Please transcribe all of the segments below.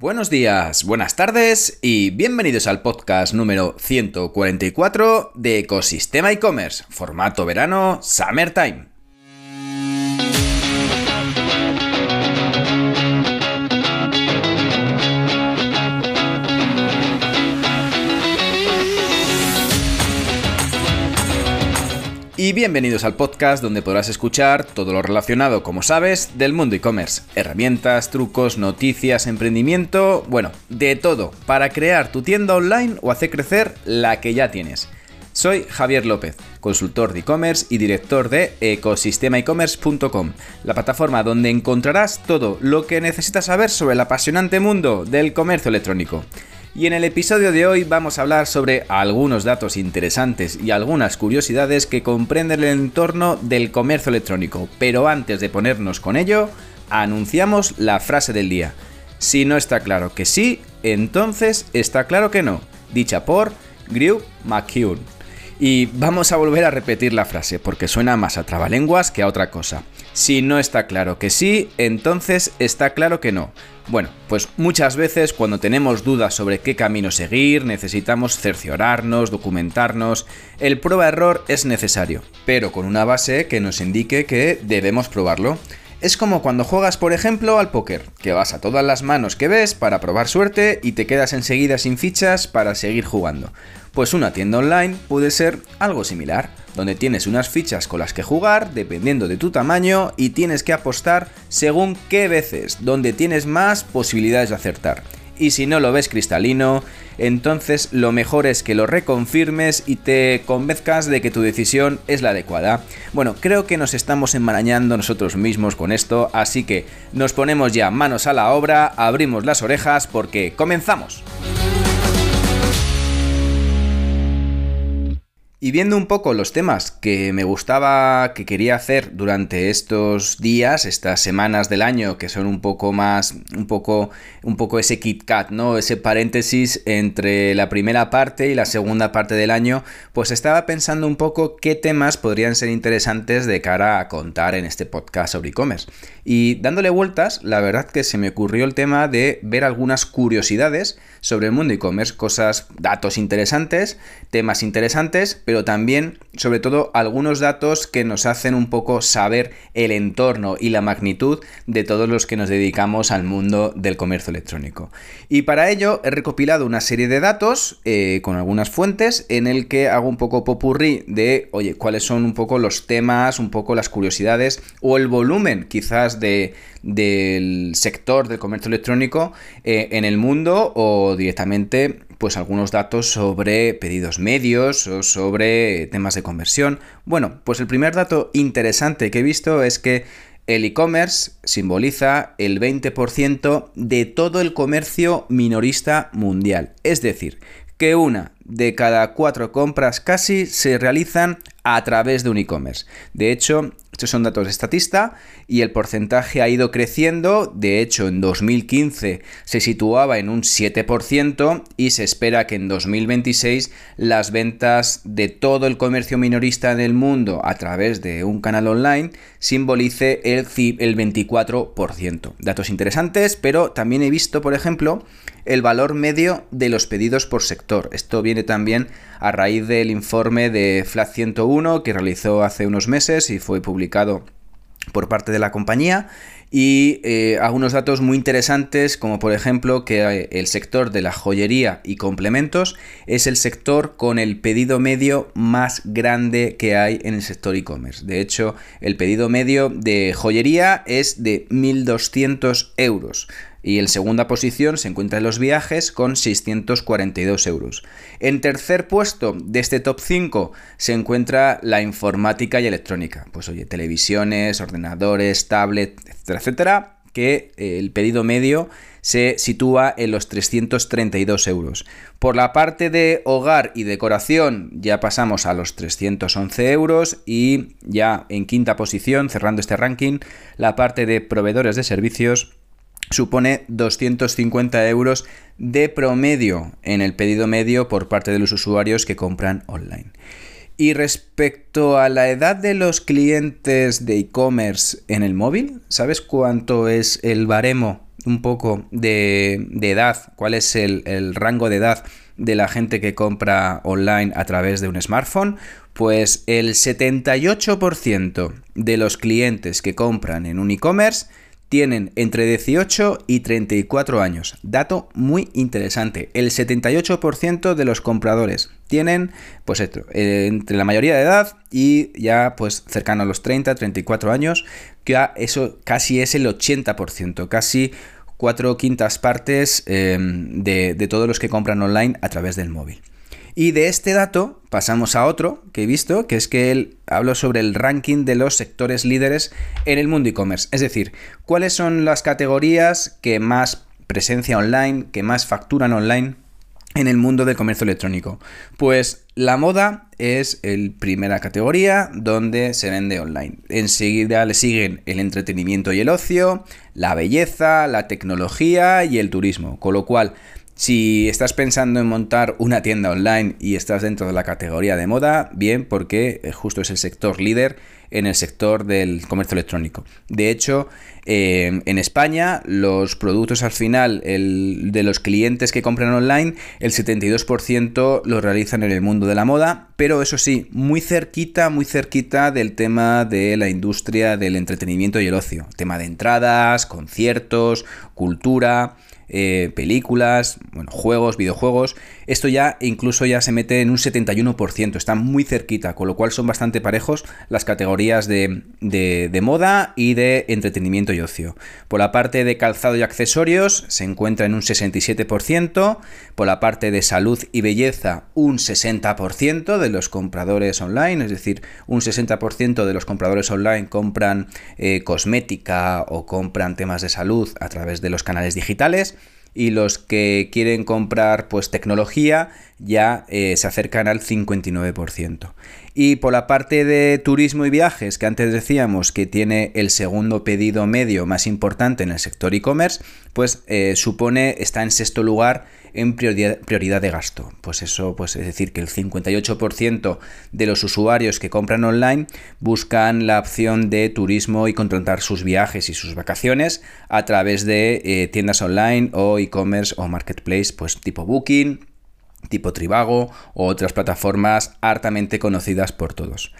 Buenos días, buenas tardes y bienvenidos al podcast número 144 de Ecosistema e-commerce, formato verano Summertime. Y bienvenidos al podcast donde podrás escuchar todo lo relacionado, como sabes, del mundo e-commerce. Herramientas, trucos, noticias, emprendimiento, bueno, de todo, para crear tu tienda online o hacer crecer la que ya tienes. Soy Javier López, consultor de e-commerce y director de ecosistemaecommerce.com, la plataforma donde encontrarás todo lo que necesitas saber sobre el apasionante mundo del comercio electrónico. Y en el episodio de hoy vamos a hablar sobre algunos datos interesantes y algunas curiosidades que comprenden el entorno del comercio electrónico. Pero antes de ponernos con ello, anunciamos la frase del día. Si no está claro que sí, entonces está claro que no. Dicha por Grew McCune. Y vamos a volver a repetir la frase porque suena más a trabalenguas que a otra cosa. Si no está claro que sí, entonces está claro que no. Bueno, pues muchas veces cuando tenemos dudas sobre qué camino seguir, necesitamos cerciorarnos, documentarnos. El prueba-error es necesario, pero con una base que nos indique que debemos probarlo. Es como cuando juegas, por ejemplo, al póker, que vas a todas las manos que ves para probar suerte y te quedas enseguida sin fichas para seguir jugando. Pues una tienda online puede ser algo similar, donde tienes unas fichas con las que jugar dependiendo de tu tamaño y tienes que apostar según qué veces, donde tienes más posibilidades de acertar y si no lo ves cristalino, entonces lo mejor es que lo reconfirmes y te convenzcas de que tu decisión es la adecuada. Bueno, creo que nos estamos enmarañando nosotros mismos con esto, así que nos ponemos ya manos a la obra, abrimos las orejas porque comenzamos. Y viendo un poco los temas que me gustaba, que quería hacer durante estos días, estas semanas del año, que son un poco más, un poco, un poco ese Kit Kat, ¿no? Ese paréntesis entre la primera parte y la segunda parte del año, pues estaba pensando un poco qué temas podrían ser interesantes de cara a contar en este podcast sobre e-commerce. Y dándole vueltas, la verdad que se me ocurrió el tema de ver algunas curiosidades sobre el mundo e-commerce, cosas, datos interesantes, temas interesantes, pero también, sobre todo, algunos datos que nos hacen un poco saber el entorno y la magnitud de todos los que nos dedicamos al mundo del comercio electrónico. Y para ello he recopilado una serie de datos eh, con algunas fuentes en el que hago un poco popurrí de, oye, cuáles son un poco los temas, un poco las curiosidades o el volumen quizás de, del sector del comercio electrónico eh, en el mundo o directamente pues algunos datos sobre pedidos medios o sobre temas de conversión. Bueno, pues el primer dato interesante que he visto es que el e-commerce simboliza el 20% de todo el comercio minorista mundial. Es decir, que una de cada cuatro compras casi se realizan a través de un e-commerce. De hecho, estos son datos de Estatista y el porcentaje ha ido creciendo. De hecho, en 2015 se situaba en un 7% y se espera que en 2026 las ventas de todo el comercio minorista del mundo a través de un canal online simbolice el, el 24%. Datos interesantes, pero también he visto, por ejemplo, el valor medio de los pedidos por sector. Esto viene también a raíz del informe de FLAT 101 que realizó hace unos meses y fue publicado por parte de la compañía y eh, algunos datos muy interesantes como por ejemplo que eh, el sector de la joyería y complementos es el sector con el pedido medio más grande que hay en el sector e-commerce. De hecho, el pedido medio de joyería es de 1.200 euros y en segunda posición se encuentran los viajes con 642 euros. En tercer puesto de este top 5 se encuentra la informática y electrónica. Pues oye, televisiones, ordenadores, tablets, etcétera, etcétera, que eh, el pedido medio se sitúa en los 332 euros. Por la parte de hogar y decoración ya pasamos a los 311 euros y ya en quinta posición, cerrando este ranking, la parte de proveedores de servicios supone 250 euros de promedio en el pedido medio por parte de los usuarios que compran online. Y respecto a la edad de los clientes de e-commerce en el móvil, ¿sabes cuánto es el baremo un poco de, edad, cuál es el, el rango de edad de la gente que compra online a través de un smartphone, pues el 78% de los clientes que compran en un e-commerce tienen entre 18 y 34 años. Dato muy interesante. El 78% de los compradores tienen, pues esto, eh, entre la mayoría de edad y ya pues cercano a los 30, 34 años, que eso casi es el 80%, casi cuatro quintas partes de, de todos los que compran online a través del móvil. Y de este dato pasamos a otro que he visto, que es que él habló sobre el ranking de los sectores líderes en el mundo e-commerce. Es decir, cuáles son las categorías que más presencia online, que más facturan online en el mundo del comercio electrónico. Pues la moda es el primera categoría donde se vende online. Enseguida le siguen el entretenimiento y el ocio, la belleza, la tecnología y el turismo. Con lo cual, si estás pensando en montar una tienda online y estás dentro de la categoría de moda, bien, porque eh, justo es el sector líder en el sector del comercio electrónico. De hecho, eh, en España, los productos al final de los clientes que compran online, el 72% lo realizan en el mundo de la moda, pero eso sí, muy cerquita, muy cerquita del tema de la industria del entretenimiento y el ocio. Tema de entradas, conciertos, cultura. Eh, películas, bueno, juegos, videojuegos. Esto ya incluso ya se mete en un 71%, está muy cerquita, con lo cual son bastante parejos las categorías de, de, moda y de entretenimiento y ocio. Por la parte de calzado y accesorios se encuentra en un 67%, por la parte de salud y belleza un 60% de los compradores online, es decir, un 60% de los compradores online compran eh, cosmética o compran temas de salud a través de los canales digitales y los que quieren comprar pues tecnología ya eh, se acercan al 59%. Y por la parte de turismo y viajes, que antes decíamos que tiene el segundo pedido medio más importante en el sector e-commerce, pues eh, supone, está en sexto lugar en prioridad, de gasto. Pues eso, pues es decir, que el 58% de los usuarios que compran online buscan la opción de turismo y contratar sus viajes y sus vacaciones a través de eh, tiendas online o e-commerce o marketplace, pues tipo Booking, tipo Trivago o otras plataformas hartamente conocidas por todos.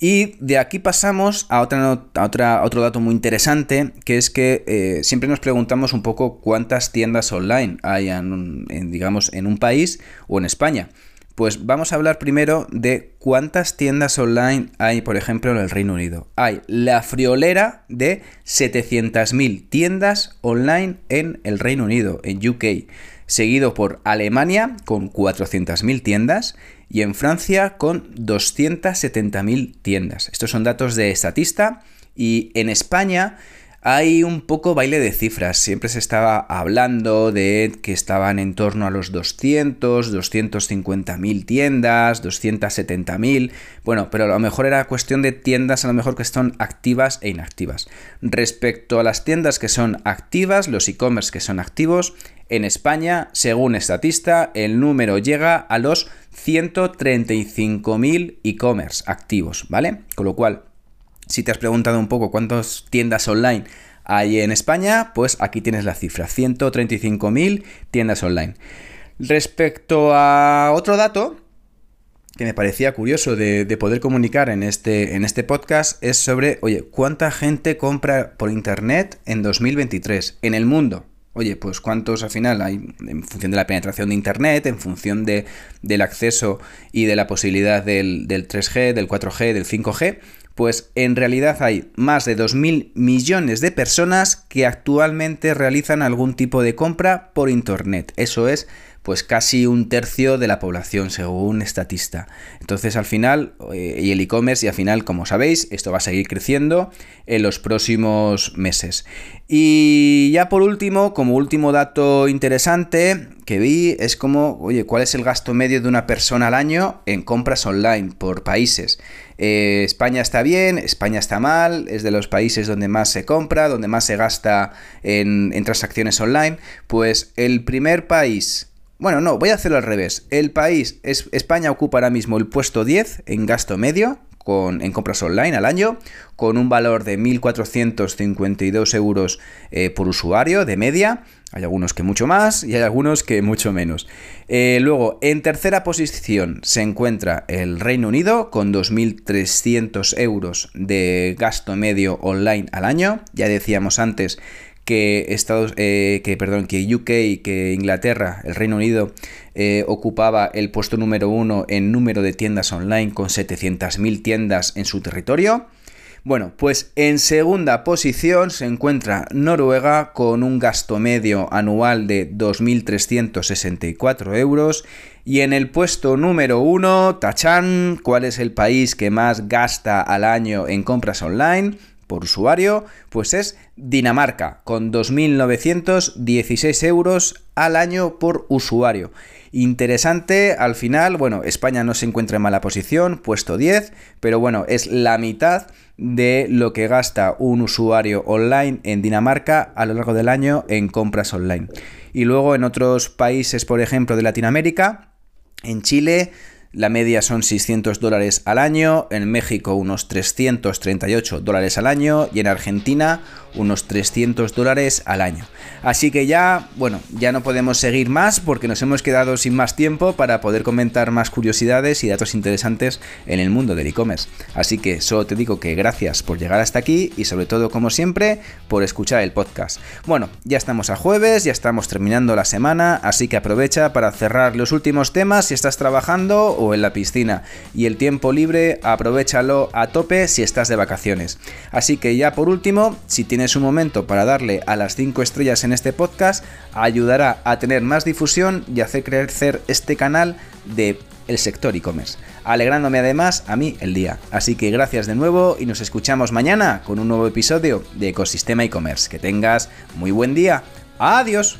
Y de aquí pasamos a, otra, otra, otro dato muy interesante, que es que eh, siempre nos preguntamos un poco cuántas tiendas online hay en, digamos, en un país o en España. Pues vamos a hablar primero de cuántas tiendas online hay, por ejemplo, en el Reino Unido. Hay la friolera de 700.000 tiendas online en el Reino Unido, en UK seguido por Alemania con 400.000 tiendas y en Francia con 270.000 tiendas. Estos son datos de Estatista y en España hay un poco baile de cifras. Siempre se estaba hablando de que estaban en torno a los 200, 250.000 tiendas, 270.000. Bueno, pero a lo mejor era cuestión de tiendas a lo mejor que están activas e inactivas. Respecto a las tiendas que son activas, los e-commerce que son activos, en España, según Estatista, el número llega a los 135.000 e-commerce activos, ¿vale? Con lo cual, si te has preguntado un poco cuántas tiendas online hay en España, pues aquí tienes la cifra, 135.000 tiendas online. Respecto a otro dato que me parecía curioso de, poder comunicar en este, en este podcast es sobre, oye, ¿cuánta gente compra por Internet en 2023 en el mundo? Oye, pues cuántos al final hay en función de la penetración de Internet, en función de, del acceso y de la posibilidad del, del 3G, del 4G, del 5G, pues en realidad hay más de 2.000 millones de personas que actualmente realizan algún tipo de compra por Internet. Eso es pues casi un tercio de la población según estatista. Entonces al final, eh, y el e-commerce y al final, como sabéis, esto va a seguir creciendo en los próximos meses. Y ya por último, como último dato interesante que vi, es como, oye, ¿cuál es el gasto medio de una persona al año en compras online por países? Eh, España está bien, España está mal, es de los países donde más se compra, donde más se gasta en, en transacciones online. Pues el primer país bueno, no, voy a hacerlo al revés. El país, es, España ocupa ahora mismo el puesto 10 en gasto medio con, en compras online al año, con un valor de 1.452 euros eh, por usuario de media. Hay algunos que mucho más y hay algunos que mucho menos. Eh, luego, en tercera posición se encuentra el Reino Unido con 2.300 euros de gasto medio online al año. Ya decíamos antes que Estados, eh, que perdón, que UK, que Inglaterra, el Reino Unido eh, ocupaba el puesto número uno en número de tiendas online con 700.000 tiendas en su territorio. Bueno, pues en segunda posición se encuentra Noruega con un gasto medio anual de 2.364 euros. Y en el puesto número uno, Tachan, ¿cuál es el país que más gasta al año en compras online? Por usuario, pues es Dinamarca, con 2.916 euros al año por usuario. Interesante, al final, bueno, España no se encuentra en mala posición, puesto 10, pero bueno, es la mitad de lo que gasta un usuario online en Dinamarca a lo largo del año en compras online. Y luego en otros países, por ejemplo, de Latinoamérica, en Chile la media son 600 dólares al año, en México unos 338 dólares al año y en Argentina unos 300 dólares al año. Así que ya, bueno, ya no podemos seguir más porque nos hemos quedado sin más tiempo para poder comentar más curiosidades y datos interesantes en el mundo del e-commerce. Así que solo te digo que gracias por llegar hasta aquí y sobre todo, como siempre, por escuchar el podcast. Bueno, ya estamos a jueves, ya estamos terminando la semana, así que aprovecha para cerrar los últimos temas si estás trabajando en la piscina. Y el tiempo libre, aprovechalo a tope si estás de vacaciones. Así que ya por último, si tienes un momento para darle a las 5 estrellas en este podcast, ayudará a tener más difusión y hacer crecer este canal de el sector e-commerce, alegrándome además a mí el día. Así que gracias de nuevo y nos escuchamos mañana con un nuevo episodio de Ecosistema e-commerce. Que tengas muy buen día. Adiós.